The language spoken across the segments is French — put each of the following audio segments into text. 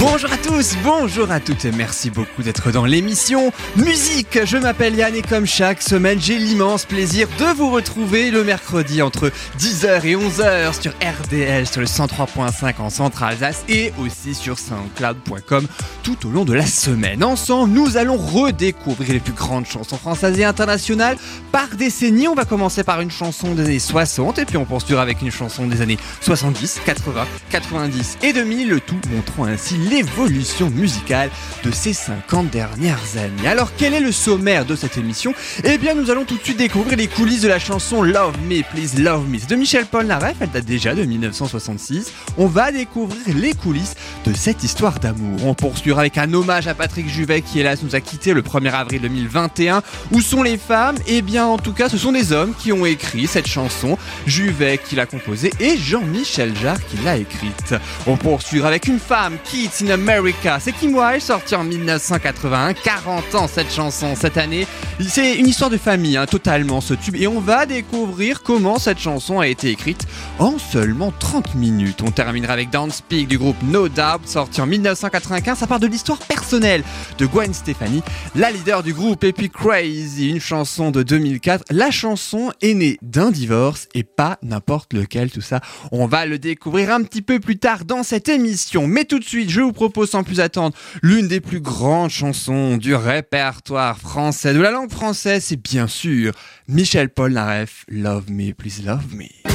Bonjour à tous, bonjour à toutes et merci beaucoup d'être dans l'émission Musique. Je m'appelle Yann et comme chaque semaine, j'ai l'immense plaisir de vous retrouver le mercredi entre 10h et 11h sur RDL sur le 103.5 en Centre-Alsace et aussi sur soundcloud.com tout au long de la semaine. Ensemble, nous allons redécouvrir les plus grandes chansons françaises et internationales par décennie. On va commencer par une chanson des années 60 et puis on poursuivra avec une chanson des années 70, 80, 90 et 2000, le tout montrant ainsi l'évolution musicale de ces 50 dernières années. Alors quel est le sommaire de cette émission? Eh bien nous allons tout de suite découvrir les coulisses de la chanson Love Me, Please Love Me. De Michel Polnareff, elle date déjà de 1966. On va découvrir les coulisses de cette histoire d'amour. On poursuivra avec un hommage à Patrick Juvet qui hélas nous a quitté le 1er avril 2021. Où sont les femmes? Eh bien en tout cas ce sont des hommes qui ont écrit cette chanson. Juvet qui l'a composée et Jean-Michel Jarre qui l'a écrite. On poursuivra avec une femme, In America. C'est Kim Wilde, sorti en 1981, 40 ans cette chanson cette année. C'est une histoire de famille, hein, totalement ce tube. Et on va découvrir comment cette chanson a été écrite en seulement 30 minutes. On terminera avec Dance Speak du groupe No Doubt, sorti en 1995. Ça part de l'histoire personnelle de Gwen Stefani, la leader du groupe. Et puis Crazy, une chanson de 2004. La chanson est née d'un divorce et pas n'importe lequel, tout ça. On va le découvrir un petit peu plus tard dans cette émission. Mais tout de suite, je vous propose sans plus attendre l'une des plus grandes chansons du répertoire français, de la langue française, c'est bien sûr Michel Polnareff, Love Me, Please Love Me.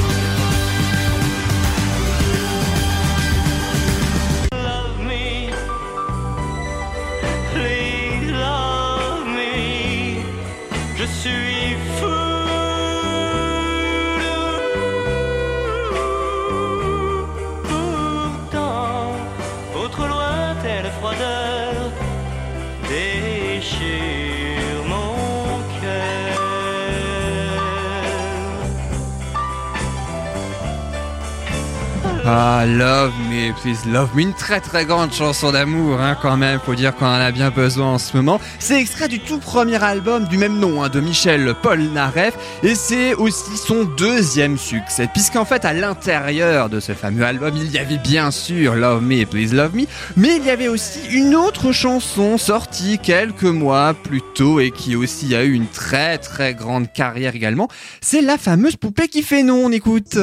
Ah, Love Me, Please Love Me, une très très grande chanson d'amour, hein, quand même, faut dire qu'on en a bien besoin en ce moment. C'est extrait du tout premier album du même nom, hein, de Michel Polnareff, et c'est aussi son deuxième succès, puisqu'en fait, à l'intérieur de ce fameux album, il y avait bien sûr Love Me, Please Love Me, mais il y avait aussi une autre chanson sortie quelques mois plus tôt et qui aussi a eu une très très grande carrière également. C'est la fameuse poupée qui fait non, on écoute.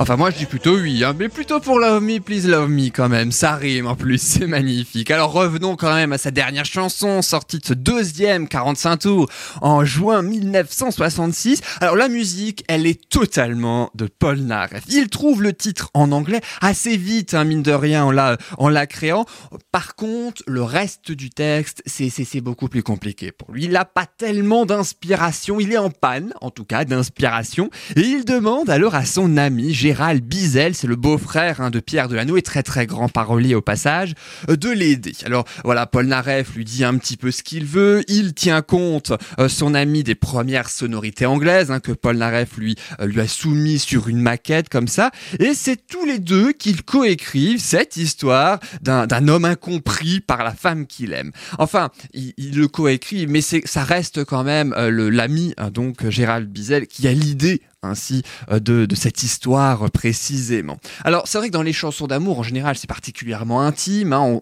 Enfin moi je dis plutôt oui, hein, mais plutôt pour Love Me, Please Love Me quand même, ça rime en plus, c'est magnifique. Alors revenons quand même à sa dernière chanson, sortie de ce deuxième 45 tours en juin 1966. Alors la musique, elle est totalement de Paul Naref. Il trouve le titre en anglais assez vite, hein, mine de rien, en la, en la créant. Par contre, le reste du texte, c'est, c'est, c'est beaucoup plus compliqué pour lui. Il n'a pas tellement d'inspiration, il est en panne, en tout cas, d'inspiration, et il demande alors à son ami Gérald Bizel, c'est le beau-frère hein, de Pierre Delano et très très grand parolier au passage, euh, de l'aider. Alors voilà, Paul Naref lui dit un petit peu ce qu'il veut, il tient compte, euh, son ami, des premières sonorités anglaises hein, que Paul Naref lui, euh, lui a soumis sur une maquette comme ça, et c'est tous les deux qu'ils coécrivent cette histoire d'un homme incompris par la femme qu'il aime. Enfin, il, il le coécrit, mais ça reste quand même l'ami, hein, donc Gérald Bizel, qui a l'idée ainsi euh, de, cette histoire précisément. Alors c'est vrai que dans les chansons d'amour en général c'est particulièrement intime, hein,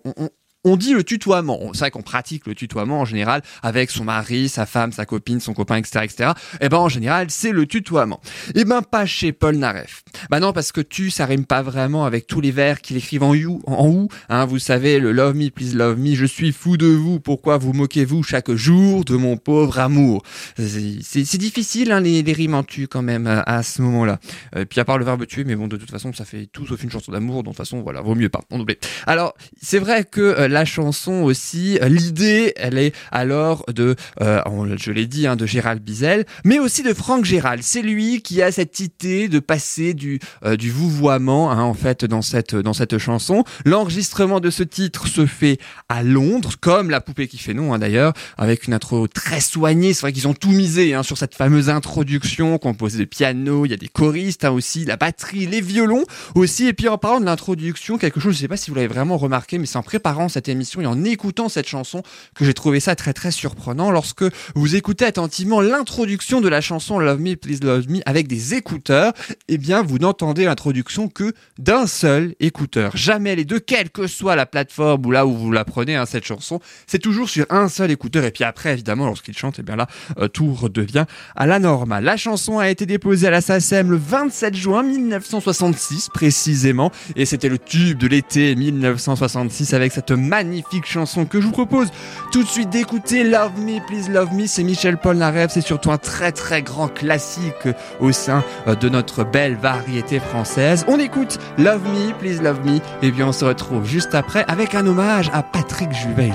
on dit le tutoiement. C'est vrai qu'on pratique le tutoiement en général avec son mari, sa femme, sa copine, son copain, etc., etc. Et ben en général c'est le tutoiement. Et ben pas chez Paul Naref. Bah non parce que tu ça rime pas vraiment avec tous les vers qu'il écrivent en you, en ou. Hein, vous savez le love me, please love me. Je suis fou de vous. Pourquoi vous moquez-vous chaque jour de mon pauvre amour? C'est difficile hein, les, rimes en tu quand même à, ce moment-là. Euh, puis à part le verbe tuer, mais bon de toute façon ça fait tout sauf une chanson d'amour. De toute façon voilà vaut mieux pas. On oublie. Alors c'est vrai que euh, la chanson aussi, euh, l'idée, elle est alors de, euh, je l'ai dit, hein, de Gérald Bizel, mais aussi de Franck Gérald. C'est lui qui a cette idée de passer du, euh, du vouvoiement, hein, en fait, dans cette, dans cette chanson. L'enregistrement de ce titre se fait à Londres, comme La poupée qui fait non, hein, d'ailleurs, avec une intro très soignée. C'est vrai qu'ils ont tout misé hein, sur cette fameuse introduction composée de piano, il y a des choristes hein, aussi, la batterie, les violons aussi. Et puis en parlant de l'introduction, quelque chose, je sais pas si vous l'avez vraiment remarqué, mais c'est en préparant cette émission et en écoutant cette chanson que j'ai trouvé ça très très surprenant. Lorsque vous écoutez attentivement l'introduction de la chanson Love Me, Please Love Me avec des écouteurs, eh bien vous n'entendez l'introduction que d'un seul écouteur. Jamais les deux, quelle que soit la plateforme ou là où vous la prenez, hein, cette chanson, c'est toujours sur un seul écouteur. Et puis après, évidemment, lorsqu'il chante, eh bien là, euh, tout redevient à la normale. La chanson a été déposée à la SACEM le 27 juin 1966 précisément, et c'était le tube de l'été 1966 avec cette magnifique chanson que je vous propose tout de suite d'écouter Love Me, Please Love Me. C'est Michel Polnareff, c'est surtout un très très grand classique au sein euh, de notre belle variété française. On écoute Love Me, Please Love Me, et bien on se retrouve juste après avec un hommage à Patrick Juvet,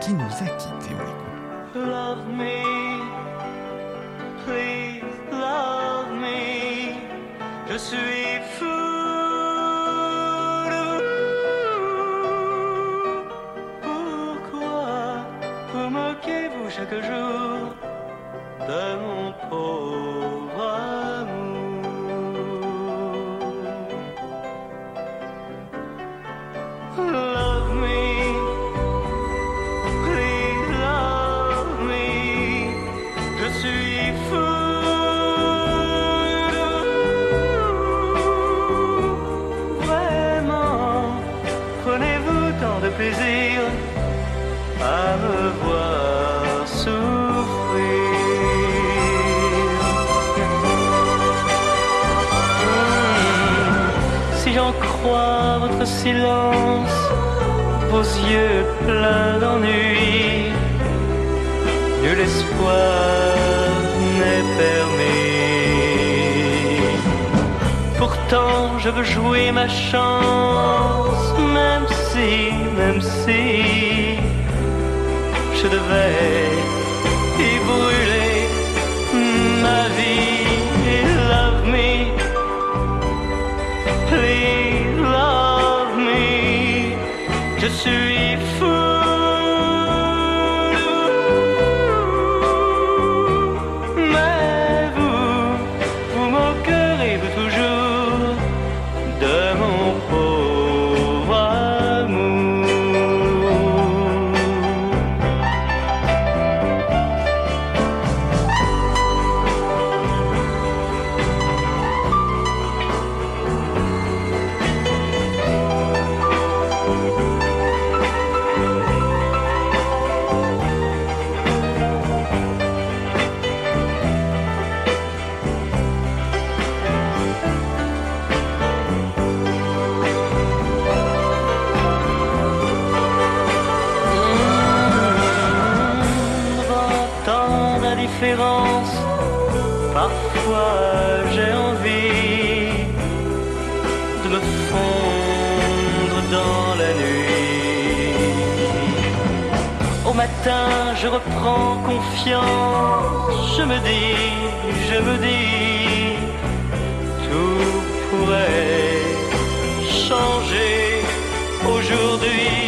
qui nous a quittés. Chaque jour de mon pauvre amour? Love me. Please love me. Silence, vos yeux pleins d'ennui, nul espoir n'est permis. Pourtant, je veux jouer ma chance, même si, même si, je devais Je matin, je reprends confiance, je me dis, je me dis, tout pourrait changer aujourd'hui.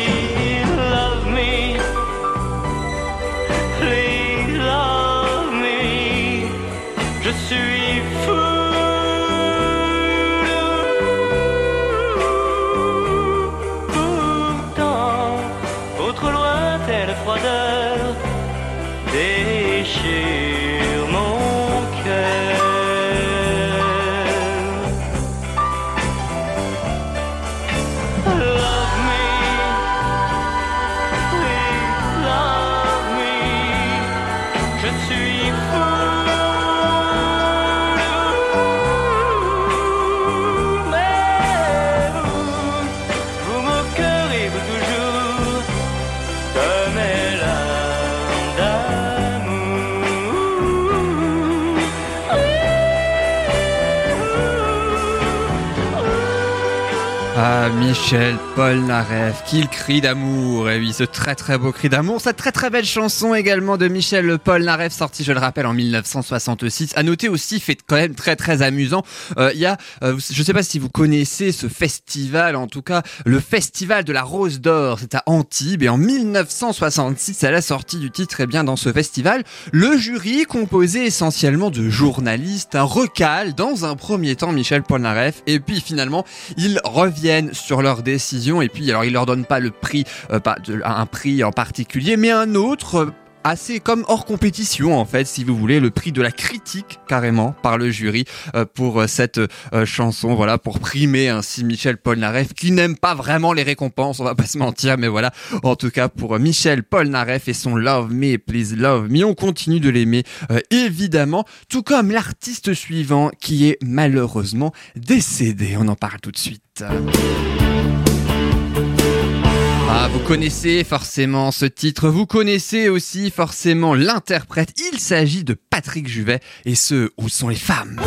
Ah, Michel Polnareff, qu'il cri d'amour. Et oui, ce très très beau cri d'amour, cette très très belle chanson également de Michel Polnareff, sortie, je le rappelle, en 1966. À noter aussi, fait quand même très très amusant, euh, il y a, euh, je sais pas si vous connaissez ce festival, en tout cas, le festival de la Rose d'Or, c'est à Antibes, et en 1966, à la sortie du titre, eh bien, dans ce festival, le jury, composé essentiellement de journalistes, recale dans un premier temps Michel Polnareff, et puis finalement, ils reviennent sur leur décision et puis alors ils leur donnent pas le prix, euh, pas un prix en particulier, mais un autre. euh, assez comme hors compétition en fait si vous voulez le prix de la critique carrément par le jury euh, pour cette chanson. Voilà pour primer ainsi Michel Polnareff qui n'aime pas vraiment les récompenses on va pas se mentir mais voilà. En tout cas pour Michel Polnareff et son Love Me Please Love Me on continue de l'aimer évidemment tout comme l'artiste suivant qui est malheureusement décédé. On en parle tout de suite ah, vous connaissez forcément ce titre, vous connaissez aussi forcément l'interprète. Il s'agit de Patrick Juvet et ce Où sont les femmes?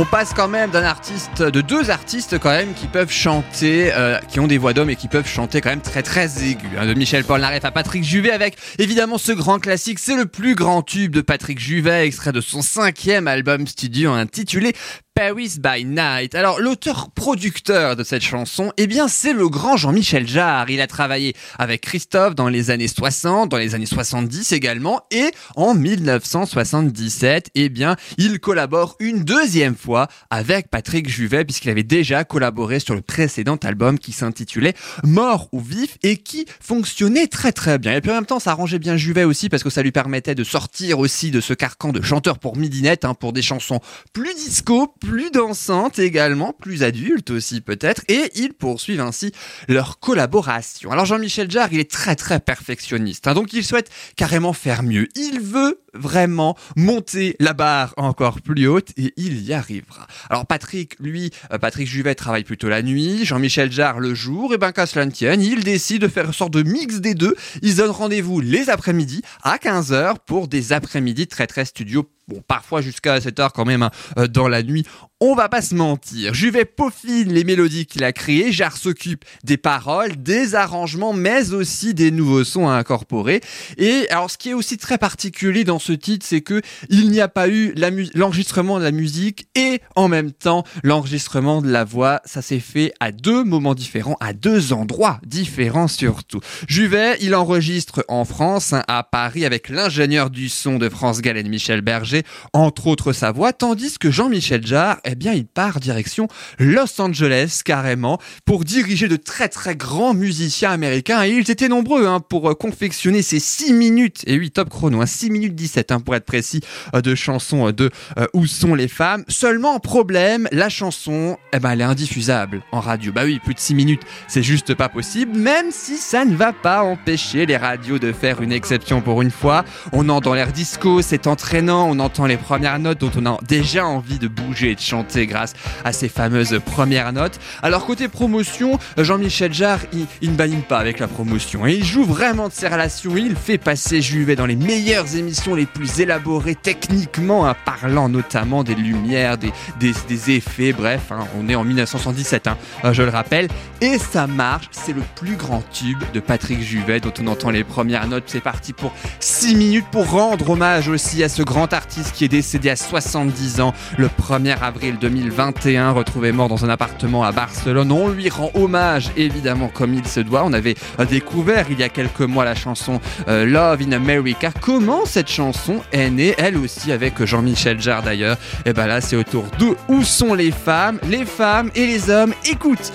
On passe quand même d'un artiste, de deux artistes quand même qui peuvent chanter, euh, qui ont des voix d'hommes et qui peuvent chanter quand même très très aigus. hein, de Michel Polnareff à Patrick Juvet avec évidemment ce grand classique, c'est le plus grand tube de Patrick Juvet, extrait de son cinquième album studio intitulé Paris by Night. Alors l'auteur-producteur de cette chanson, eh bien c'est le grand Jean-Michel Jarre. Il a travaillé avec Christophe dans les années 60, dans les années 70 également, et en 1977, eh bien il collabore une deuxième fois avec Patrick Juvet puisqu'il avait déjà collaboré sur le précédent album qui s'intitulait Mort ou Vif et qui fonctionnait très très bien. Et puis en même temps, ça arrangeait bien Juvet aussi parce que ça lui permettait de sortir aussi de ce carcan de chanteur pour midinette, hein, pour des chansons plus disco, plus dansantes également, plus adultes aussi peut-être, et ils poursuivent ainsi leur collaboration. Alors Jean-Michel Jarre, il est très très perfectionniste, hein, donc il souhaite carrément faire mieux. Il veut vraiment monter la barre encore plus haute et il y arrivera. Alors Patrick, lui, euh, Patrick Juvet travaille plutôt la nuit, Jean-Michel Jarre le jour, et ben qu'à cela ne tienne, il décide de faire une sorte de mix des deux. Ils donnent rendez-vous les après-midi à 15h pour des après-midi très très studio bon, parfois jusqu'à cette heure quand même hein, euh, dans la nuit. On va pas se mentir. Juvet peaufine les mélodies qu'il a créées. Jarre s'occupe des paroles, des arrangements, mais aussi des nouveaux sons à incorporer. Et alors, ce qui est aussi très particulier dans ce titre, c'est que il n'y a pas eu l'enregistrement de la musique et en même temps l'enregistrement de la voix. Ça s'est fait à deux moments différents, à deux endroits différents surtout. Juvet, il enregistre en France, hein, à Paris, avec l'ingénieur du son de France de Michel Berger, entre autres sa voix, tandis que Jean-Michel Jarre, eh bien, il part direction Los Angeles carrément pour diriger de très très grands musiciens américains et ils étaient nombreux hein, pour confectionner ces 6 minutes et 8 top chrono, hein, 6 minutes 17 hein, pour être précis euh, de chansons euh, de euh, Où sont les femmes? Seulement problème, la chanson, eh ben, elle est indiffusable en radio. Bah oui, plus de 6 minutes, c'est juste pas possible, même si ça ne va pas empêcher les radios de faire une exception pour une fois. On entend l'air disco, c'est entraînant, on entend les premières notes dont on a déjà envie de bouger et de chanter grâce à ces fameuses premières notes. Alors côté promotion, Jean-Michel Jarre, il, ne badine pas avec la promotion. Et il joue vraiment de ses relations. Il fait passer Juvet dans les meilleures émissions les plus élaborées techniquement, hein, parlant notamment des lumières, des, des, des effets, bref, hein, on est en 1977, hein, euh, je le rappelle. Et ça marche, c'est le plus grand tube de Patrick Juvet dont on entend les premières notes. C'est parti pour 6 minutes pour rendre hommage aussi à ce grand artiste qui est décédé à 70 ans le 1er avril 2021, retrouvé mort dans un appartement à Barcelone. On lui rend hommage évidemment comme il se doit. On avait euh, découvert il y a quelques mois la chanson euh, Love in America. Comment cette chanson est née, elle aussi avec Jean-Michel Jarre d'ailleurs. Et ben là c'est autour de où sont les femmes, les femmes et les hommes. Écoute,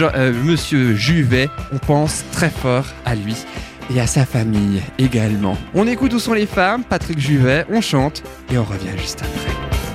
euh, Monsieur Juvet, on pense très fort à lui et à sa famille également. On écoute où sont les femmes, Patrick Juvet, on chante et on revient juste après.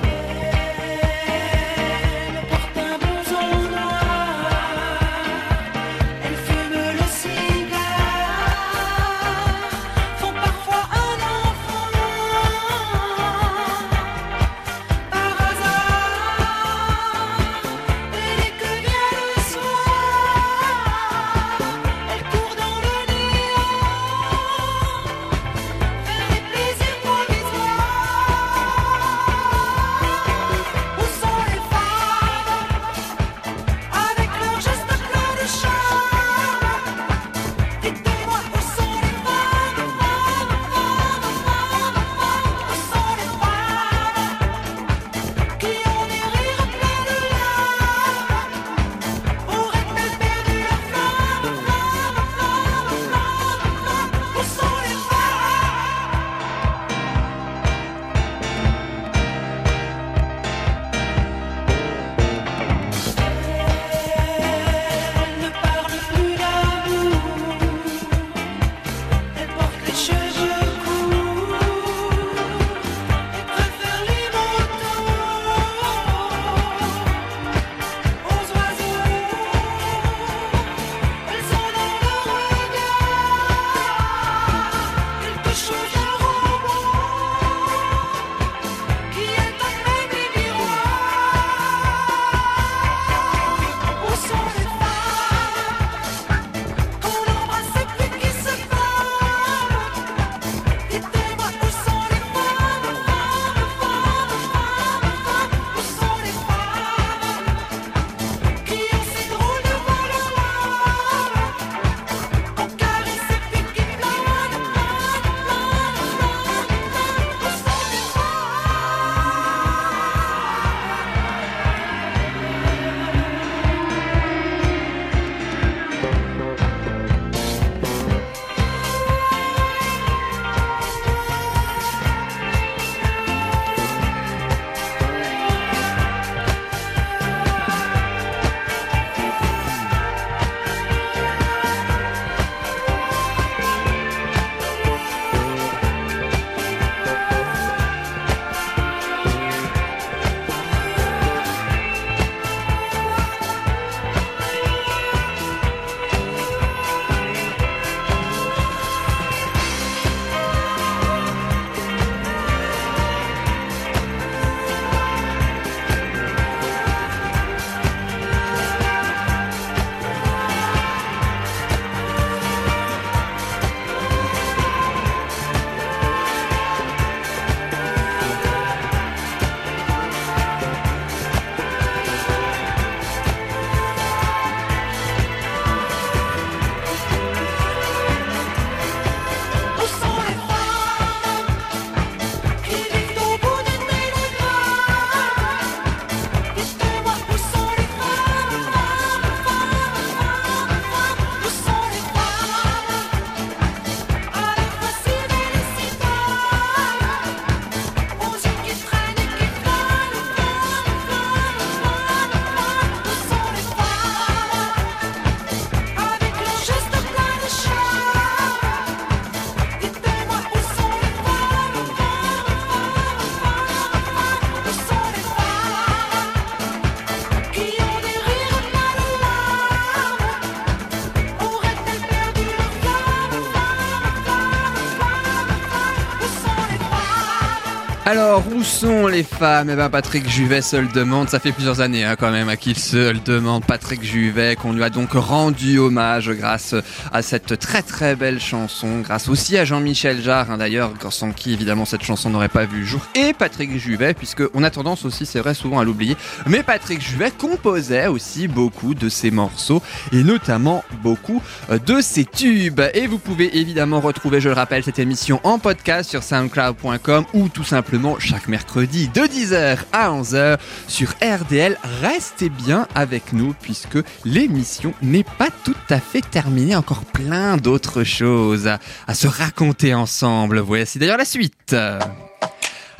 Les femmes Eh ben, Patrick Juvet se le demande. Ça fait plusieurs années hein, quand même à qu'il se le demande. Patrick Juvet, qu'on lui a donc rendu hommage grâce à cette très très belle chanson, grâce aussi à Jean-Michel Jarre, hein, d'ailleurs, sans qui évidemment cette chanson n'aurait pas vu le jour, et Patrick Juvet, puisque on a tendance aussi, c'est vrai, souvent à l'oublier. Mais Patrick Juvet composait aussi beaucoup de ses morceaux, et notamment beaucoup euh, de ses tubes. Et vous pouvez évidemment retrouver, je le rappelle, cette émission en podcast sur soundcloud.com ou tout simplement chaque mercredi de 10h à 11h sur RDL. Restez bien avec nous puisque l'émission n'est pas tout à fait terminée. Encore plein d'autres choses à, se raconter ensemble. Voici d'ailleurs la suite.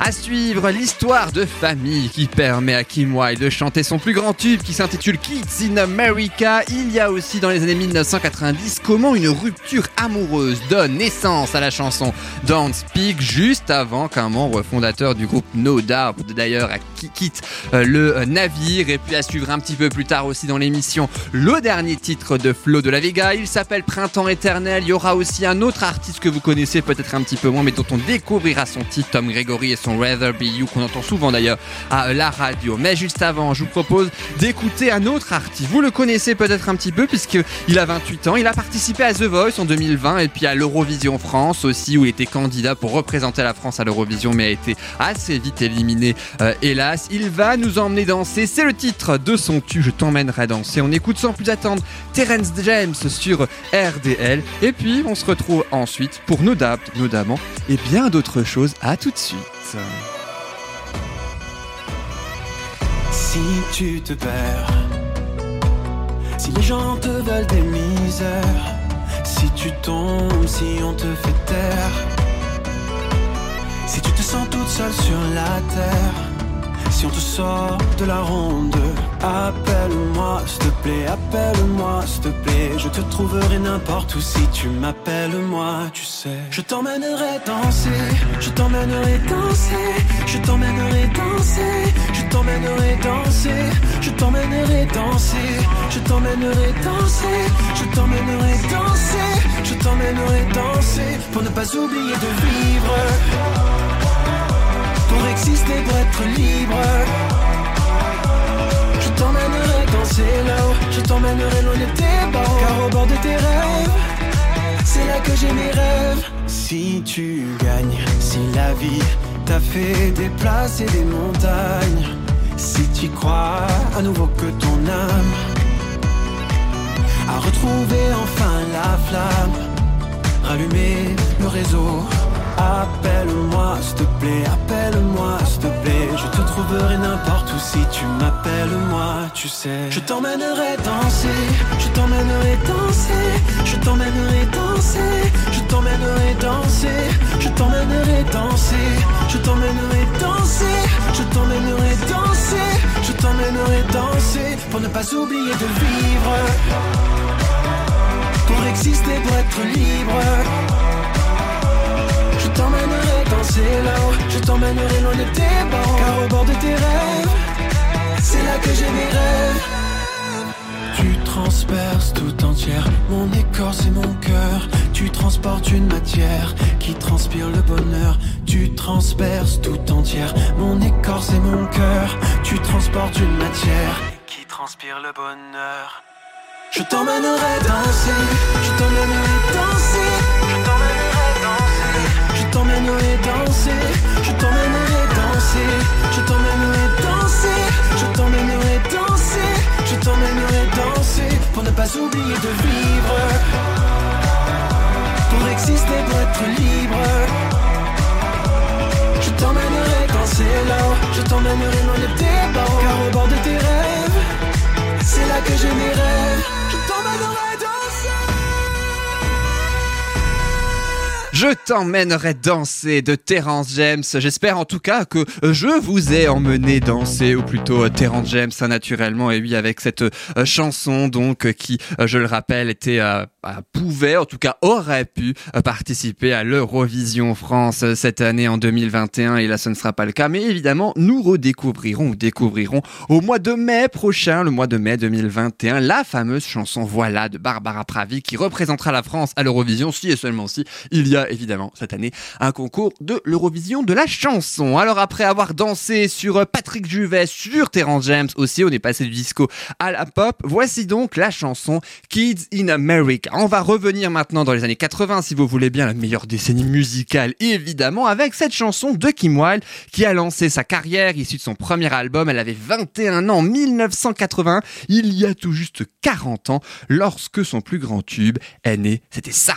À suivre l'histoire de famille qui permet à Kim Wilde de chanter son plus grand tube qui s'intitule Kids in America. Il y a aussi dans les années 1990 comment une rupture amoureuse donne naissance à la chanson Don't Speak juste avant qu'un membre fondateur du groupe No Doubt d'ailleurs quitte euh, le navire et puis à suivre un petit peu plus tard aussi dans l'émission le dernier titre de Flo de la Vega. Il s'appelle Printemps éternel. Il y aura aussi un autre artiste que vous connaissez peut-être un petit peu moins mais dont on découvrira son titre Tom Gregory et son Rather Be You qu'on entend souvent d'ailleurs à la radio. Mais juste avant, je vous propose d'écouter un autre artiste. Vous le connaissez peut-être un petit peu puisqu'il a 28 ans. Il a participé à The Voice en 2020 et puis à l'Eurovision France aussi où il était candidat pour représenter la France à l'Eurovision mais a été assez vite éliminé euh, hélas. Il va nous emmener danser. C'est le titre de son tube Je t'emmènerai danser. On écoute sans plus attendre Terence James sur RDL et puis on se retrouve ensuite pour nos dates notamment et bien d'autres choses. À tout de suite. Si tu te perds, si les gens te veulent des misères, si tu tombes, si on te fait taire, si tu te sens toute seule sur la terre, si on te sort de la ronde, appelle-moi, s'il te plaît, appelle-moi, s'il te plaît, je te trouverai n'importe où si tu m'appelles moi, tu sais. Je t'emmènerai danser, je t'emmènerai danser, je t'emmènerai danser, je t'emmènerai danser, je t'emmènerai danser, je t'emmènerai danser, je t'emmènerai danser, je t'emmènerai danser, pour ne pas oublier de vivre, pour exister, pour être libre. Je t'emmènerai danser là-haut, je t'emmènerai loin de tes barreaux, car au bord de tes rêves, c'est là que j'ai mes rêves. Si tu gagnes, si la vie t'a fait déplacer des montagnes, si tu crois à nouveau que ton âme a retrouvé enfin la flamme, rallumer le réseau. Appelle-moi, s'il te plaît, appelle-moi, s'il te plaît. Je te trouverai n'importe où si tu m'appelles moi, tu sais. Je t'emmènerai danser, je t'emmènerai danser, je t'emmènerai danser, je t'emmènerai danser, je t'emmènerai danser, je t'emmènerai danser, je t'emmènerai danser, je t'emmènerai danser pour ne pas oublier de vivre, pour exister, pour être libre. Je t'emmènerai danser là-haut, je t'emmènerai loin de tes barreaux, car au bord de tes rêves, c'est là que j'ai mes rêves. Tu transperces tout entière mon écorce et mon cœur. Tu transportes une matière qui transpire le bonheur. Tu transperces tout entière mon écorce et mon cœur. Tu transportes une matière qui transpire le bonheur. Je t'emmènerai danser, je pas oublier de vivre, pour exister, pour être libre. Je t'emmènerai danser là-haut, je t'emmènerai de tes barreaux, car au bord de tes rêves, c'est là que j'ai mes rêves. Je t'emmènerai danser de Terence James. J'espère en tout cas que je vous ai emmené danser, ou plutôt euh, Terence James naturellement, et oui avec cette euh, chanson donc euh, qui, je le rappelle, était bah, pouvait, en tout cas aurait pu participer à l'Eurovision France cette année en 2021, et là ce ne sera pas le cas. Mais évidemment, nous redécouvrirons ou découvrirons au mois de mai prochain, le mois de mai 2021, la fameuse chanson Voilà de Barbara Pravi qui représentera la France à l'Eurovision, si et seulement si il y a évidemment cette année un concours de l'Eurovision de la chanson. Alors après avoir dansé sur euh, Patrick Juvet, sur Terrence James aussi, on est passé du disco à la pop. Voici donc la chanson Kids in America. On va revenir maintenant dans les années 80 si vous voulez bien la meilleure décennie musicale évidemment avec cette chanson de Kim Wilde qui a lancé sa carrière issue de son premier album. Elle avait 21 ans en 1980, il y a tout juste 40 ans lorsque son plus grand tube est né. C'était ça.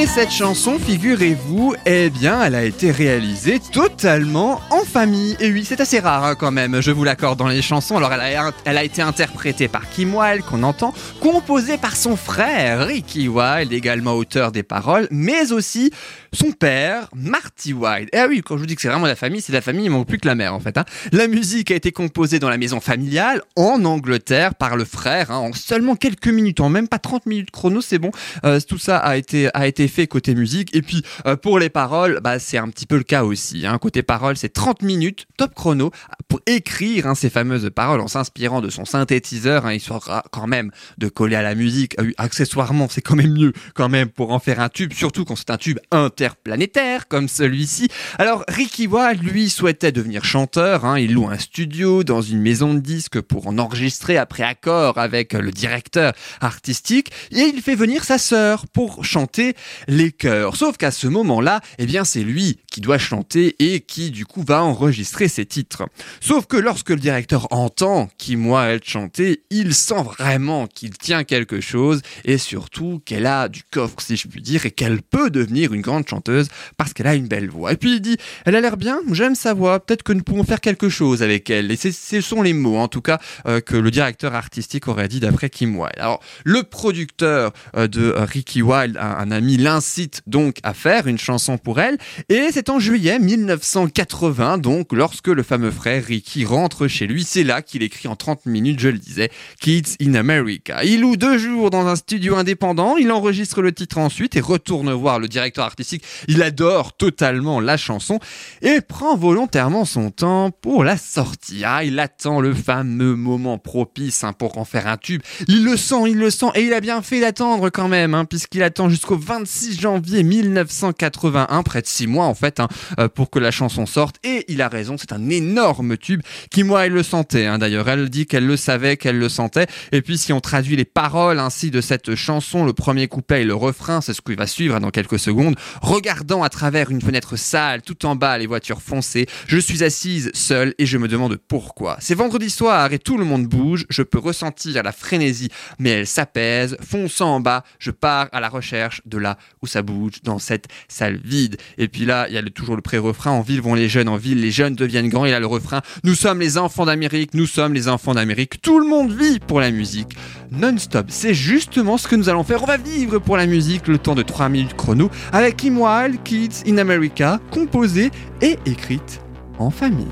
Et cette chanson, figurez-vous, eh bien, elle a été réalisée totalement en famille. Et oui, c'est assez rare hein, quand même, je vous l'accorde dans les chansons. Alors, elle a, été interprétée par Kim Wilde, qu'on entend, composée par son frère Ricky Wilde, également auteur des paroles, mais aussi son père, Marty Wilde. Et ah oui, quand je vous dis que c'est vraiment la famille, c'est la famille, il manque plus que la mère en fait. hein. La musique a été composée dans la maison familiale en Angleterre par le frère, hein, en seulement quelques minutes, en même pas 30 minutes chrono, c'est bon. Euh, tout ça a été, a été côté musique. Et puis euh, pour les paroles, bah, c'est un petit peu le cas aussi. Hein. Côté paroles, c'est 30 minutes, top chrono, pour écrire hein, ces fameuses paroles en s'inspirant de son synthétiseur, hein, histoire quand même de coller à la musique. Ah accessoirement, c'est quand même mieux quand même pour en faire un tube, surtout quand c'est un tube interplanétaire comme celui-ci. Alors Ricky Wilde, lui, souhaitait devenir chanteur. hein. Il loue un studio dans une maison de disques pour en enregistrer après accord avec le directeur artistique. Et il fait venir sa sœur pour chanter les chœurs. Sauf qu'à ce moment-là, eh bien, c'est lui qui doit chanter et qui, du coup, va enregistrer ses titres. Sauf que lorsque le directeur entend Kim Wilde chanter, il sent vraiment qu'il tient quelque chose et surtout qu'elle a du coffre, si je puis dire, et qu'elle peut devenir une grande chanteuse parce qu'elle a une belle voix. Et puis il dit, elle a l'air bien, j'aime sa voix, peut-être que nous pouvons faire quelque chose avec elle. Et ce sont les mots, en tout cas, euh, que le directeur artistique aurait dit d'après Kim Wilde. Alors, le producteur euh, de euh, Ricky Wilde, un, un ami, l'incite donc à faire une chanson pour elle. Et c'est en juillet 1980, donc, lorsque le fameux frère Ricky rentre chez lui, c'est là qu'il écrit en 30 minutes, je le disais, Kids in America. Il loue deux jours dans un studio indépendant, il enregistre le titre ensuite et retourne voir le directeur artistique. Il adore totalement la chanson et prend volontairement son temps pour la sortie. Ah, il attend le fameux moment propice hein, pour en faire un tube. Il le sent, il le sent et il a bien fait d'attendre quand même, hein, puisqu'il attend jusqu'au 26 janvier 1981, près de six mois en fait, hein, euh, pour que la chanson sorte. Et il a raison, c'est un énorme tube qui, moi, elle le sentait. hein, D'ailleurs, elle dit qu'elle le savait, qu'elle le sentait. Et puis, si on traduit les paroles ainsi de cette chanson, le premier couplet et le refrain, c'est ce qui va suivre hein, dans quelques secondes. Regardant à travers une fenêtre sale, tout en bas, les voitures foncées, je suis assise seule et je me demande pourquoi. C'est vendredi soir et tout le monde bouge. Je peux ressentir la frénésie, mais elle s'apaise. Fonçant en bas, je pars à la recherche de là où ça bouge, dans cette salle vide. Et puis là, il y a toujours le pré-refrain. En ville vont les jeunes, en ville les jeunes deviennent grands. Et là, le refrain. Nous sommes les enfants d'Amérique, nous sommes les enfants d'Amérique. Tout le monde vit pour la musique. Non-stop. C'est justement ce que nous allons faire. On va vivre pour la musique le temps de 3 minutes chrono avec Wilde, Kids in America, composée et écrite en famille.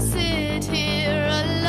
Sit here alone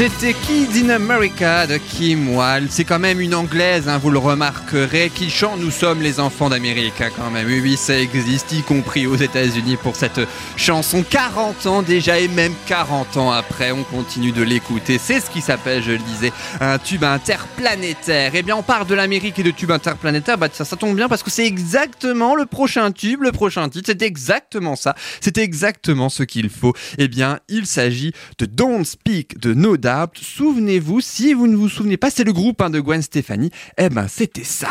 C'était Kids in America de Kim Wall. C'est quand même une anglaise, hein, vous le remarquerez, qui chante Nous sommes les enfants d'Amérique, hein, quand même. Oui, ça existe, y compris aux États-Unis pour cette chanson. 40 ans déjà, et même 40 ans après, on continue de l'écouter. C'est ce qui s'appelle, je le disais, un tube interplanétaire. Eh bien, on parle de l'Amérique et de tube interplanétaire. Bah, ça, tombe bien parce que c'est exactement le prochain tube, le prochain titre. C'est exactement ça. C'est exactement ce qu'il faut. Eh bien, il s'agit de Don't Speak de No Souvenez-vous, si vous ne vous souvenez pas, c'est le groupe hein, de Gwen Stefani. Eh ben, c'était ça.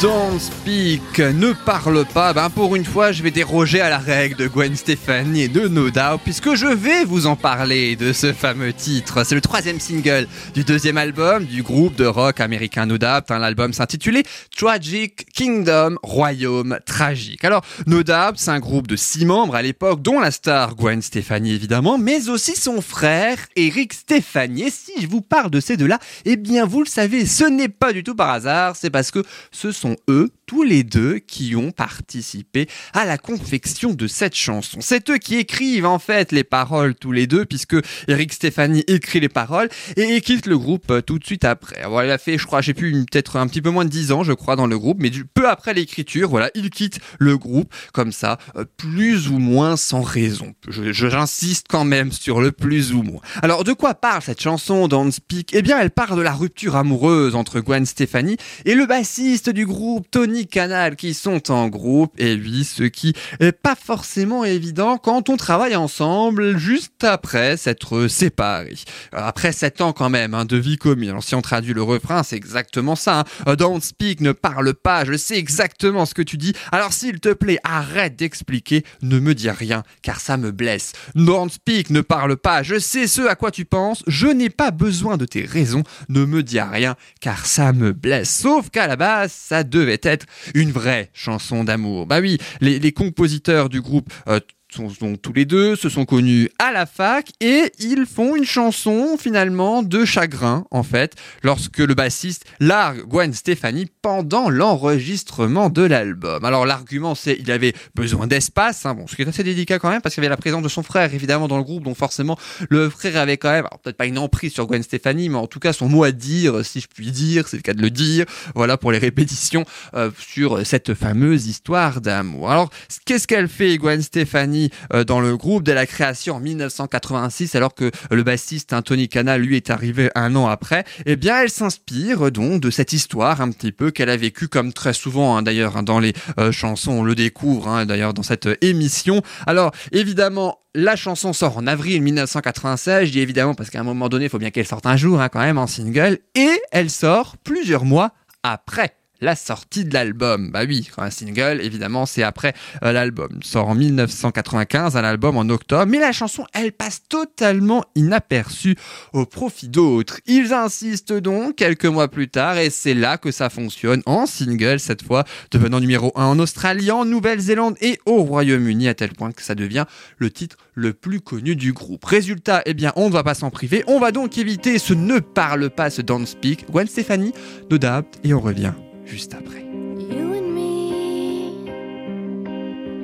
Don't speak, ne parle pas. Ben pour une fois, je vais déroger à la règle de Gwen Stefani et de No puisque je vais vous en parler de ce fameux titre. C'est le troisième single du deuxième album du groupe de rock américain No Doubt. hein. L'album s'intitulait Tragic Kingdom, Royaume tragique. Alors, No Doubt, c'est un groupe de six membres à l'époque, dont la star Gwen Stefani évidemment, mais aussi son frère Eric Stefani. Et si je vous parle de ces deux-là, eh bien vous le savez, ce n'est pas du tout par hasard, c'est parce que ce sont eux, tous les deux, qui ont participé à la confection de cette chanson. C'est eux qui écrivent en fait les paroles tous les deux, puisque Eric Stefani écrit les paroles et quitte le groupe euh, tout de suite après. Voilà, il a fait, je crois, j'ai pu peut-être un petit peu moins de 10 ans, je crois, dans le groupe, mais peu après l'écriture, voilà, il quitte le groupe comme ça, euh, plus ou moins sans raison. J'insiste quand même sur le plus ou moins. Alors, de quoi parle cette chanson Don't Speak Eh bien, elle parle de la rupture amoureuse entre Gwen Stefani et le bassiste du groupe Tony Canal qui sont en groupe et oui, ce qui est pas forcément évident quand on travaille ensemble juste après s'être séparés. Euh, Après sept ans quand même hein, de vie commune. Alors si on traduit le refrain, c'est exactement ça. hein. Euh, Don't speak, ne parle pas, je sais exactement ce que tu dis. Alors s'il te plaît, arrête d'expliquer, ne me dis rien, car ça me blesse. Don't speak, ne parle pas, je sais ce à quoi tu penses, je n'ai pas besoin de tes raisons, ne me dis rien, car ça me blesse. Sauf qu'à la base, ça devait être une vraie chanson d'amour. Bah oui, les, compositeurs du groupe euh, sont, sont tous les deux, se sont connus à la fac et ils font une chanson finalement de chagrin en fait lorsque le bassiste largue Gwen Stefani pendant l'enregistrement de l'album. Alors l'argument c'est il avait besoin d'espace, hein, bon, ce qui est assez délicat quand même parce qu'il y avait la présence de son frère évidemment dans le groupe donc forcément le frère avait quand même, peut-être pas une emprise sur Gwen Stefani mais en tout cas son mot à dire si je puis dire, c'est le cas de le dire, voilà pour les répétitions euh, sur cette fameuse histoire d'amour. Alors qu'est-ce qu'elle fait Gwen Stefani? Euh, dans le groupe dès la création en 1986 alors que le bassiste hein, Tony Canal lui est arrivé un an après. Eh bien elle s'inspire donc de cette histoire un petit peu qu'elle a vécue comme très souvent hein, d'ailleurs hein, dans les euh, chansons. On le découvre hein, d'ailleurs dans cette euh, émission. Alors évidemment la chanson sort en avril 1996, je dis évidemment parce qu'à un moment donné il faut bien qu'elle sorte un jour quand même en single. Et elle sort plusieurs mois après la sortie de l'album. Bah oui, un single, évidemment, c'est après euh, l'album. Sort en 1995, un album en octobre, mais la chanson, elle passe totalement inaperçue au profit d'autres. Ils insistent donc quelques mois plus tard, et c'est là que ça fonctionne en single cette fois, devenant numéro 1 en Australie, en Nouvelle-Zélande et au Royaume-Uni, à tel point que ça devient le titre le plus connu du groupe. Résultat, eh bien, on ne va pas s'en priver, on va donc éviter ce ne parle pas, ce don't speak. Gwen Stefani, No Doubt, et on revient juste après. You and me,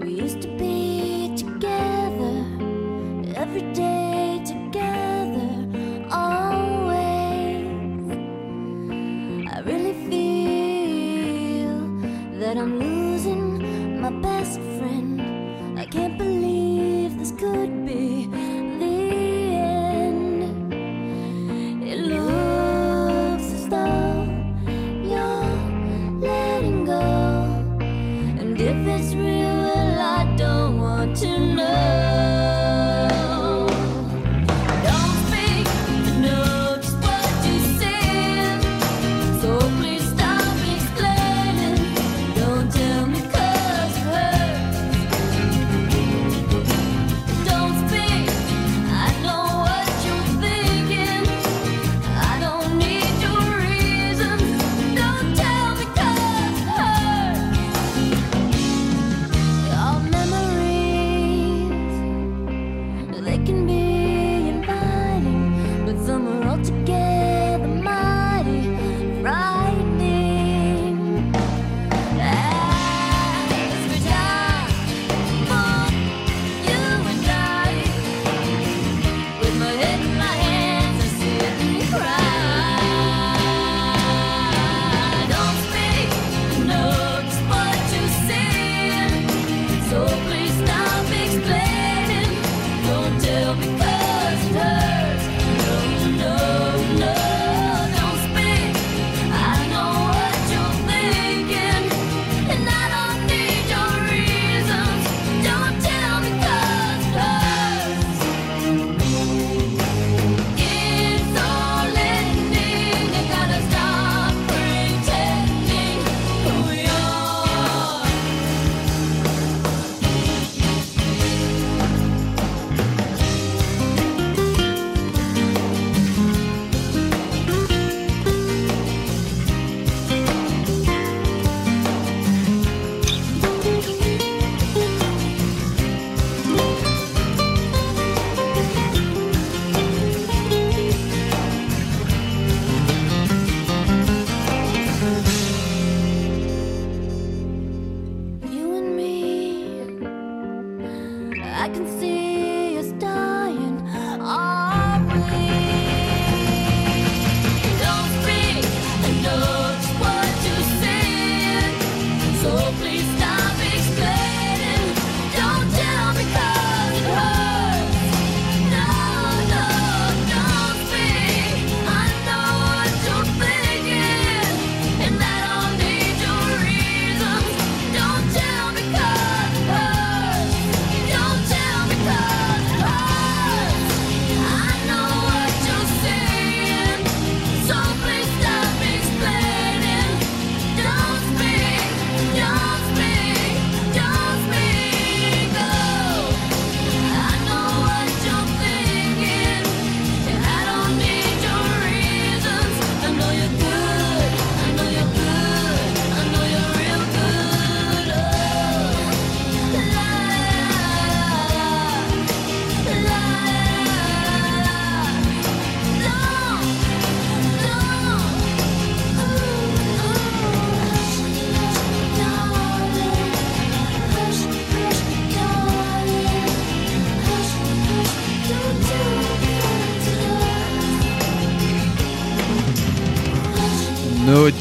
we used to be together every day together, always. I really feel that I'm losing my best friend. I can't believe this could be if it's real, well, I don't want to know.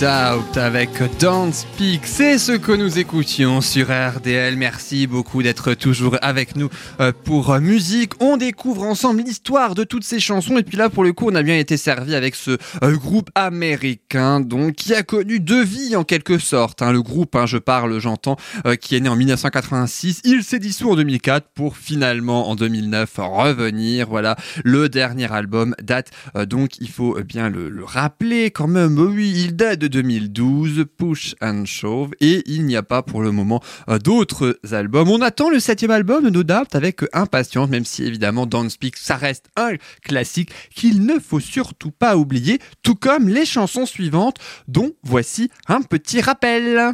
Avec Don't Speak, c'est ce que nous écoutions sur RDL. Merci beaucoup d'être toujours avec nous euh, pour euh, musique. On découvre ensemble l'histoire de toutes ces chansons et puis là pour le coup on a bien été servi avec ce euh, groupe américain donc qui a connu deux vies en quelque sorte. hein. Le groupe, hein, je parle, j'entends, qui est né en 1986. Il s'est dissous en 2004 pour finalement en 2009 revenir. Voilà, le dernier album date donc il faut bien le, le rappeler quand même. Oui, il date de 2012, Push and Shove, et il n'y a pas pour le moment euh, d'autres albums. On attend le septième album de Doubt avec impatience, même si évidemment Don't Speak, ça reste un classique qu'il ne faut surtout pas oublier, tout comme les chansons suivantes, dont voici un petit rappel.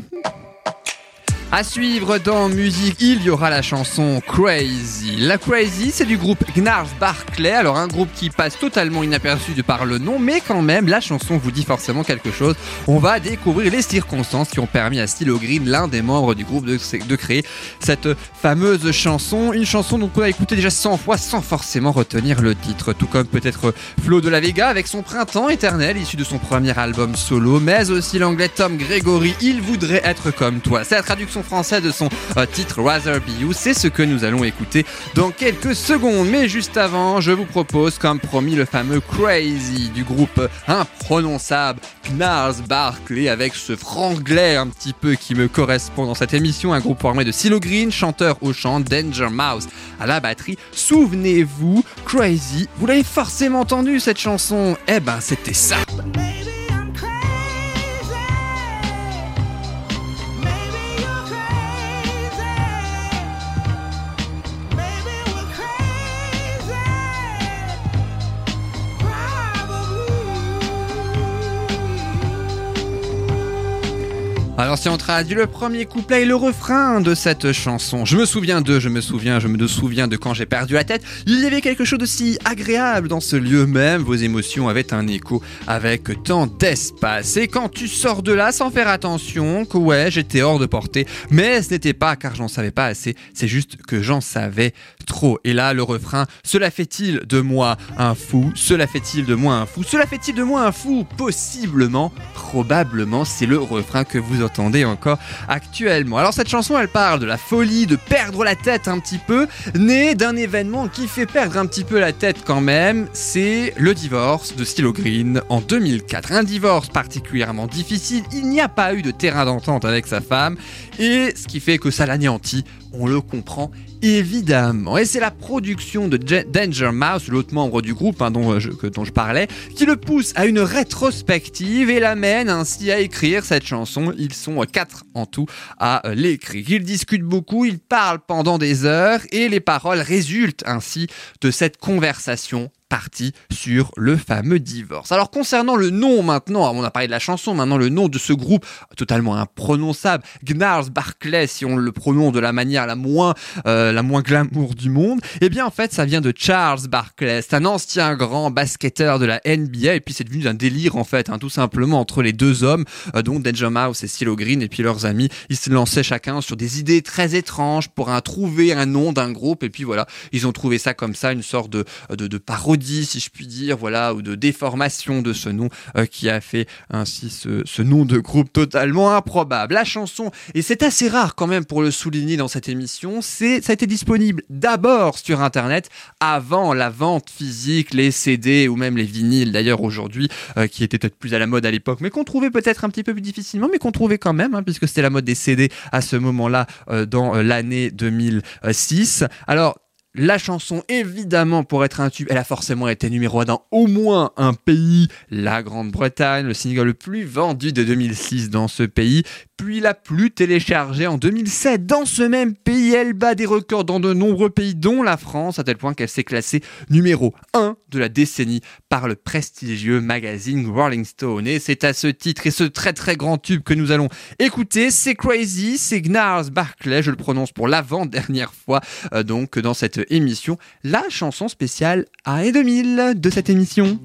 À suivre dans musique, il y aura la chanson Crazy. La Crazy, c'est du groupe Gnars Barclay. Alors un groupe qui passe totalement inaperçu de par le nom, mais quand même, la chanson vous dit forcément quelque chose. On va découvrir les circonstances qui ont permis à Stylo Green, l'un des membres du groupe, de, de créer cette fameuse chanson. Une chanson dont on a écouté déjà 100 fois sans forcément retenir le titre. Tout comme peut-être Flo de la Vega avec son Printemps éternel, issu de son premier album solo, mais aussi l'anglais Tom Gregory, Il voudrait être comme toi. C'est la traduction française de son euh, titre Rather Be You, c'est ce que nous allons écouter dans quelques secondes. Mais juste avant, je vous propose, comme promis, le fameux Crazy du groupe imprononçable Gnars Barkley avec ce franglais un petit peu qui me correspond dans cette émission. Un groupe formé de Silo Green, chanteur au chant, Danger Mouse à la batterie. Souvenez-vous, Crazy, vous l'avez forcément entendu cette chanson. Eh ben, c'était ça. Alors si on traduit le premier couplet et le refrain de cette chanson, je me souviens de, je me souviens, je me souviens de quand j'ai perdu la tête, il y avait quelque chose de si agréable dans ce lieu même, vos émotions avaient un écho avec tant d'espace. Et quand tu sors de là sans faire attention, que ouais, j'étais hors de portée, mais ce n'était pas car j'en savais pas assez, c'est juste que j'en savais trop. Et là, le refrain, cela fait-il de moi un fou? Cela fait-il de moi un fou? Cela fait-il de moi un fou? Possiblement, probablement, c'est le refrain que vous encore actuellement. Alors cette chanson, elle parle de la folie de perdre la tête un petit peu, né d'un événement qui fait perdre un petit peu la tête quand même, c'est le divorce de Stylo Green en 2004. Un divorce particulièrement difficile, il n'y a pas eu de terrain d'entente avec sa femme, et ce qui fait que ça l'anéantit, on le comprend évidemment. Et c'est la production de Danger Mouse, l'autre membre du groupe hein, dont, euh, dont je parlais, qui le pousse à une rétrospective et l'amène ainsi à écrire cette chanson. Ils sont euh, quatre en tout à euh, l'écrire. Ils discutent beaucoup, ils parlent pendant des heures et les paroles résultent ainsi de cette conversation partie sur le fameux divorce. Alors concernant le nom maintenant, on a parlé de la chanson, maintenant le nom de ce groupe totalement imprononçable, Gnars Barclay si on le prononce de la manière la moins euh, la moins glamour du monde, eh bien en fait ça vient de Charles Barclay, c'est un ancien grand basketteur de la NBA et puis c'est devenu un délire en fait, hein, tout simplement entre les deux hommes, euh, donc Danger Mouse et Silo Green et puis leurs amis, ils se lançaient chacun sur des idées très étranges pour trouver un nom d'un groupe et puis voilà, ils ont trouvé ça comme ça, une sorte de, de parodie si je puis dire, voilà, ou de déformation de ce nom euh, qui a fait ainsi ce, nom de groupe totalement improbable. La chanson, et c'est assez rare quand même pour le souligner dans cette émission, c'est ça a été disponible d'abord sur internet avant la vente physique, les CD ou même les vinyles d'ailleurs aujourd'hui, euh, qui étaient peut-être plus à la mode à l'époque, mais qu'on trouvait peut-être un petit peu plus difficilement, mais qu'on trouvait quand même, hein, puisque c'était la mode des CD à ce moment-là euh, dans l'année 2006. Alors la chanson, évidemment, pour être un tube, elle a forcément été numéro 1 dans au moins un pays, la Grande-Bretagne, le single le plus vendu de 2006 dans ce pays, puis la plus téléchargée en 2007 dans ce même pays. Elle bat des records dans de nombreux pays, dont la France, à tel point qu'elle s'est classée numéro 1 de la décennie par le prestigieux magazine Rolling Stone. Et c'est à ce titre et ce très très grand tube que nous allons écouter. C'est Crazy, c'est Gnars Barclay, je le prononce pour l'avant-dernière fois, euh, donc dans cette émission, la chanson spéciale année 2000 de cette émission.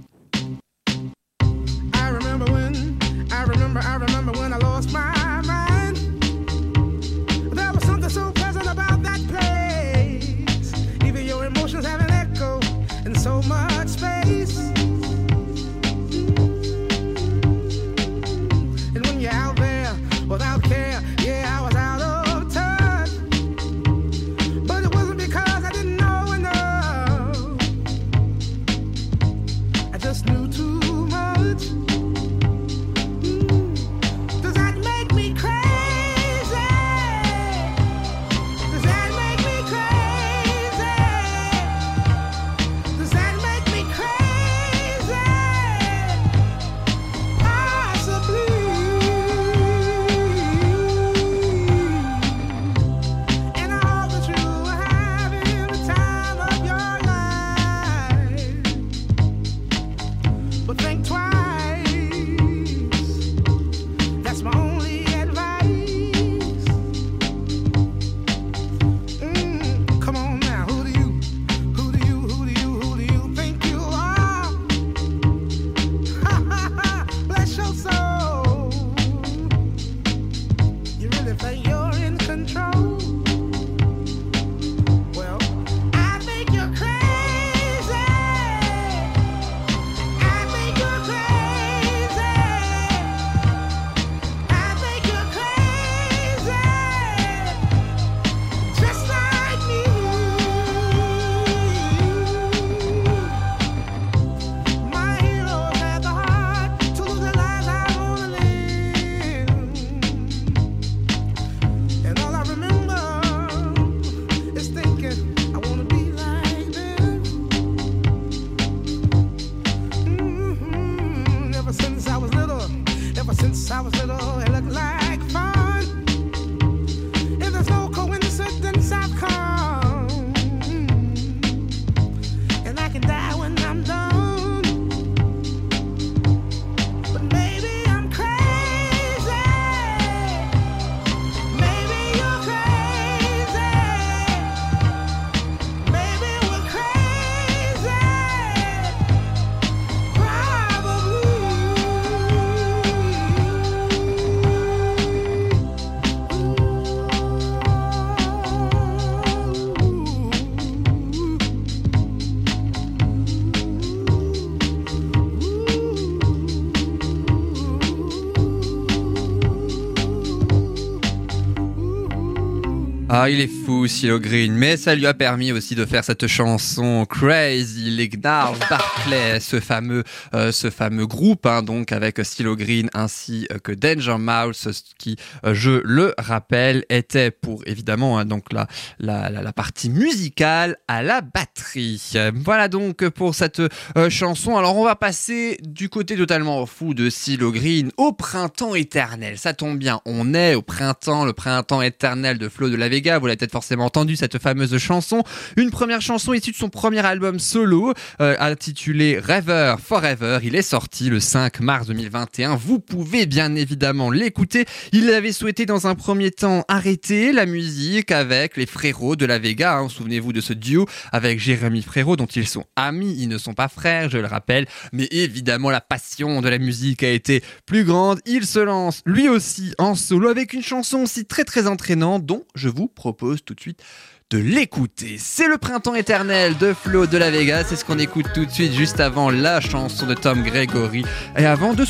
Ah, il est fou, Green, mais ça lui a permis aussi de faire cette chanson Crazy, les Barclay, ce fameux, euh, ce fameux groupe, hein, donc avec Silo Green ainsi que Danger Mouse, qui, euh, je le rappelle, était pour évidemment hein, donc la, la, la, partie musicale à la batterie. Voilà donc pour cette euh, chanson. Alors on va passer du côté totalement fou de Silo Green au printemps éternel. Ça tombe bien, on est au printemps, le printemps éternel de Flo de la Vega. Vous l'avez peut-être forcément entendu cette fameuse chanson. Une première chanson issue de son premier album solo, euh, intitulé Rêveur Forever. Il est sorti le 5 mars 2021. Vous pouvez bien évidemment l'écouter. Il avait souhaité dans un premier temps arrêter la musique avec les frérots de la Vega. hein. Souvenez-vous de ce duo avec Jérémy Frérot dont ils sont amis. Ils ne sont pas frères, je le rappelle. Mais évidemment, la passion de la musique a été plus grande. Il se lance lui aussi en solo avec une chanson aussi très très entraînante dont je vous propose tout de suite de l'écouter. C'est le printemps éternel de Flo de la Vega. C'est ce qu'on écoute tout de suite juste avant la chanson de Tom Gregory. Et avant de,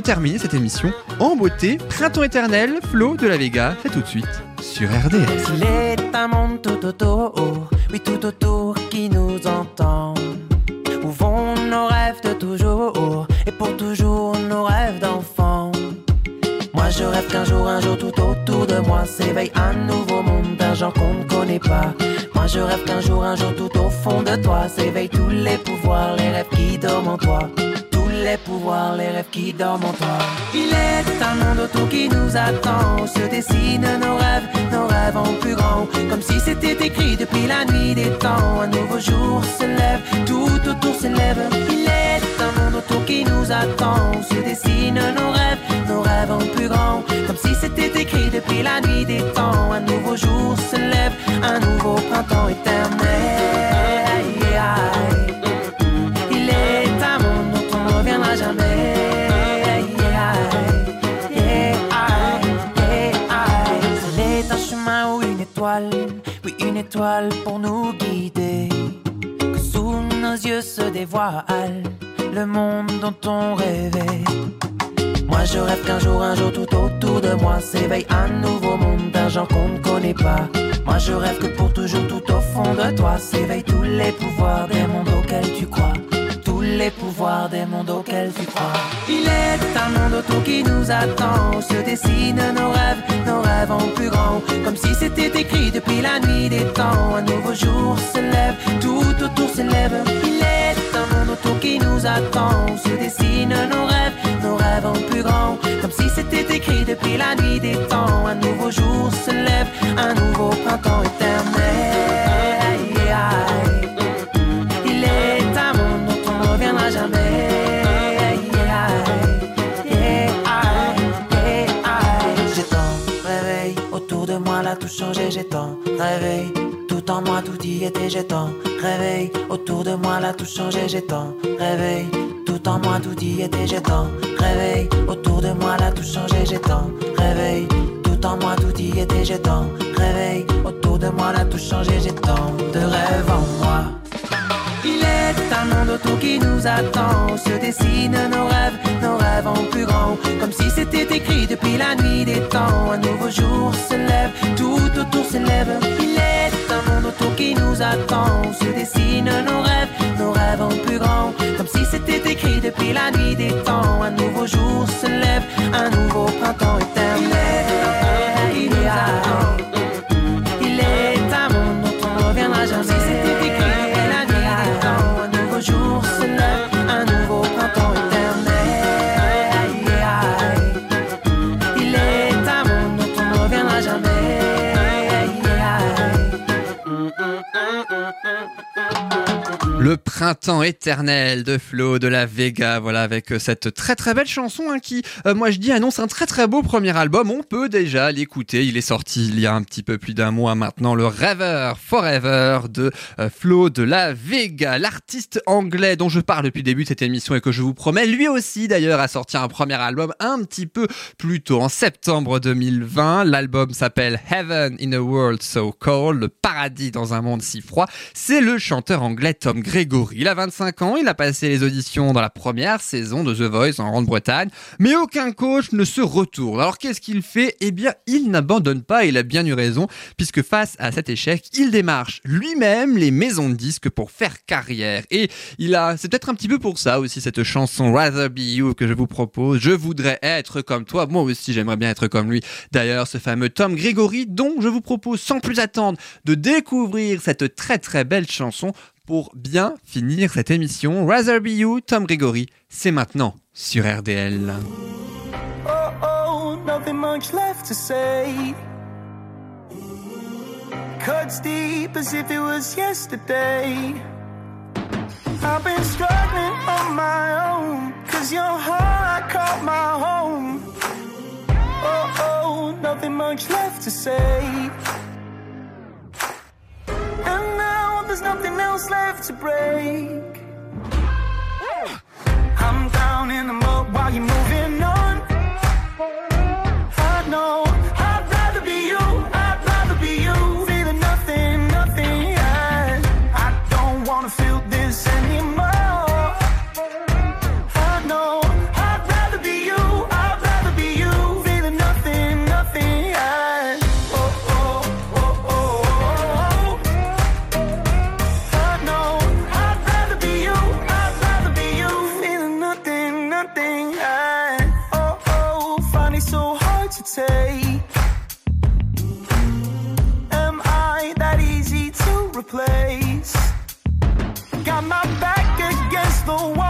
terminer cette émission en beauté, printemps éternel, Flo de la Vega, c'est tout de suite sur RDS. Rêve qu'un jour, un jour tout autour de moi s'éveille un nouveau monde d'un genre qu'on ne connaît pas. Moi je rêve qu'un jour, un jour tout au fond de toi s'éveillent tous les pouvoirs, les rêves qui dorment en toi. Tous les pouvoirs, les rêves qui dorment en toi. Il est un monde autour qui nous attend, se dessinent nos rêves, nos rêves en plus grand. Comme si c'était écrit depuis la nuit des temps. Un nouveau jour se lève, tout autour s'élève. Il est un monde autour qui nous attend, se dessinent nos rêves, Comme si c'était écrit depuis la nuit des temps. Un nouveau jour se lève, un nouveau printemps éternel. Il est un monde dont on ne reviendra jamais. Il est un chemin ou une étoile, oui une étoile pour nous guider. Que sous nos yeux se dévoile le monde dont on rêvait. Moi je rêve qu'un jour, un jour tout autour de moi s'éveille un nouveau monde d'un genre qu'on ne connaît pas. Moi je rêve que pour toujours tout au fond de toi s'éveillent tous les pouvoirs des mondes auxquels tu crois. Tous les pouvoirs des mondes auxquels tu crois. Il est un monde autour qui nous attend, où se dessinent nos rêves, nos rêves en plus grand. Comme si c'était écrit depuis la nuit des temps. Un nouveau jour se lève, tout autour s'élève. Il est un monde autour qui nous attend, où se dessinent nos rêves, Comme si c'était écrit depuis la nuit des temps. Un nouveau jour se lève, un nouveau printemps éternel. Il est un monde dont on ne reviendra jamais. J'ai tant réveil autour de moi, là tout changé. J'ai tant réveil tout en moi, tout y était. J'ai tant réveil autour de moi, là tout changé. J'ai tant réveil tout en moi, tout y était. J'ai tant réveil autour de moi, là tout changé. J'ai tant réveil tout en moi, tout y était. J'ai tant réveil autour de moi, là tout changé. J'ai de rêves en moi. Il est un monde autour qui nous attend, se dessinent nos rêves, nos rêves en plus grand. Comme si c'était écrit depuis la nuit des temps. Un nouveau jour se lève, tout autour s'élève. Il est un monde autour qui nous attend, se dessinent nos rêves, en plus grand. Comme si c'était écrit depuis la nuit des temps. Un nouveau jour se lève, un nouveau printemps éternel. Le printemps éternel de Flo de la Vega, voilà avec euh, cette très très belle chanson hein, qui, euh, moi je dis, annonce un très très beau premier album. On peut déjà l'écouter. Il est sorti il y a un petit peu plus d'un mois maintenant. Le Rêveur Forever de euh, Flo de la Vega, l'artiste anglais dont je parle depuis le début de cette émission et que je vous promets, lui aussi d'ailleurs a sorti un premier album un petit peu plus tôt en septembre 2020. L'album s'appelle Heaven in a World So Cold, le paradis dans un monde si froid. C'est le chanteur anglais Tom Il a 25 ans, il a passé les auditions dans la première saison de The Voice en Grande-Bretagne, mais aucun coach ne se retourne. Alors qu'est-ce qu'il fait? Eh bien, il n'abandonne pas, il a bien eu raison, puisque face à cet échec, il démarche lui-même les maisons de disques pour faire carrière. Et il a, c'est peut-être un petit peu pour ça aussi cette chanson Rather Be You que je vous propose. Je voudrais être comme toi. Moi aussi, j'aimerais bien être comme lui. D'ailleurs, ce fameux Tom Gregory, dont je vous propose sans plus attendre de découvrir cette très très belle chanson pour bien finir cette émission. Rather Be You, Tom Gregory, c'est maintenant sur RDL. Oh, oh, nothing much left to say. Cuts deep as if it was yesterday. I've been struggling on my own, cause your heart caught my home. Oh, oh, nothing much left to say. And now there's nothing else left to break. I'm down in the mud while you're moving on. The wall.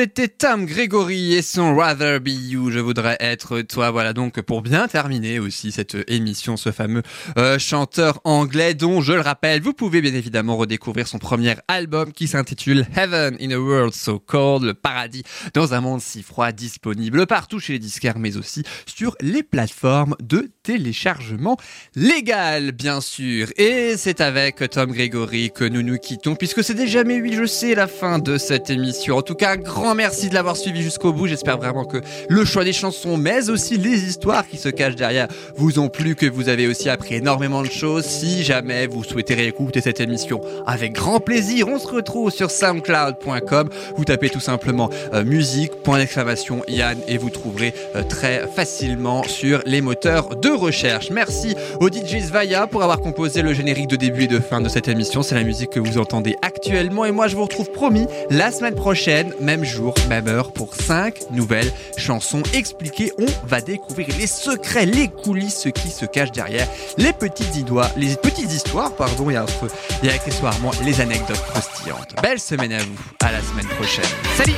C'était Tom Gregory et son Rather Be You, je voudrais être toi. Voilà donc pour bien terminer aussi cette émission, ce fameux euh, chanteur anglais dont, je le rappelle, vous pouvez bien évidemment redécouvrir son premier album qui s'intitule Heaven in a World So Cold, le paradis dans un monde si froid, disponible partout chez les disquaires mais aussi sur les plateformes de téléchargement légal, bien sûr. Et c'est avec Tom Gregory que nous nous quittons puisque c'est déjà, mais oui, je sais, la fin de cette émission. En tout cas, grand merci de l'avoir suivi jusqu'au bout. J'espère vraiment que le choix des chansons, mais aussi les histoires qui se cachent derrière, vous ont plu, que vous avez aussi appris énormément de choses. Si jamais vous souhaitez réécouter cette émission, avec grand plaisir, on se retrouve sur soundcloud.com. Vous tapez tout simplement euh, musique, point d'exclamation, Yann, et vous trouverez euh, très facilement sur les moteurs de recherche. Merci au DJ Svaya pour avoir composé le générique de début et de fin de cette émission. C'est la musique que vous entendez actuellement. Et moi, je vous retrouve promis la semaine prochaine, même jour, même heure pour 5 nouvelles chansons expliquées. On va découvrir les secrets, les coulisses, qui se cache derrière les petites histoires, les petites histoires, pardon, et, entre, et accessoirement les anecdotes croustillantes. Belle semaine à vous, à la semaine prochaine. Salut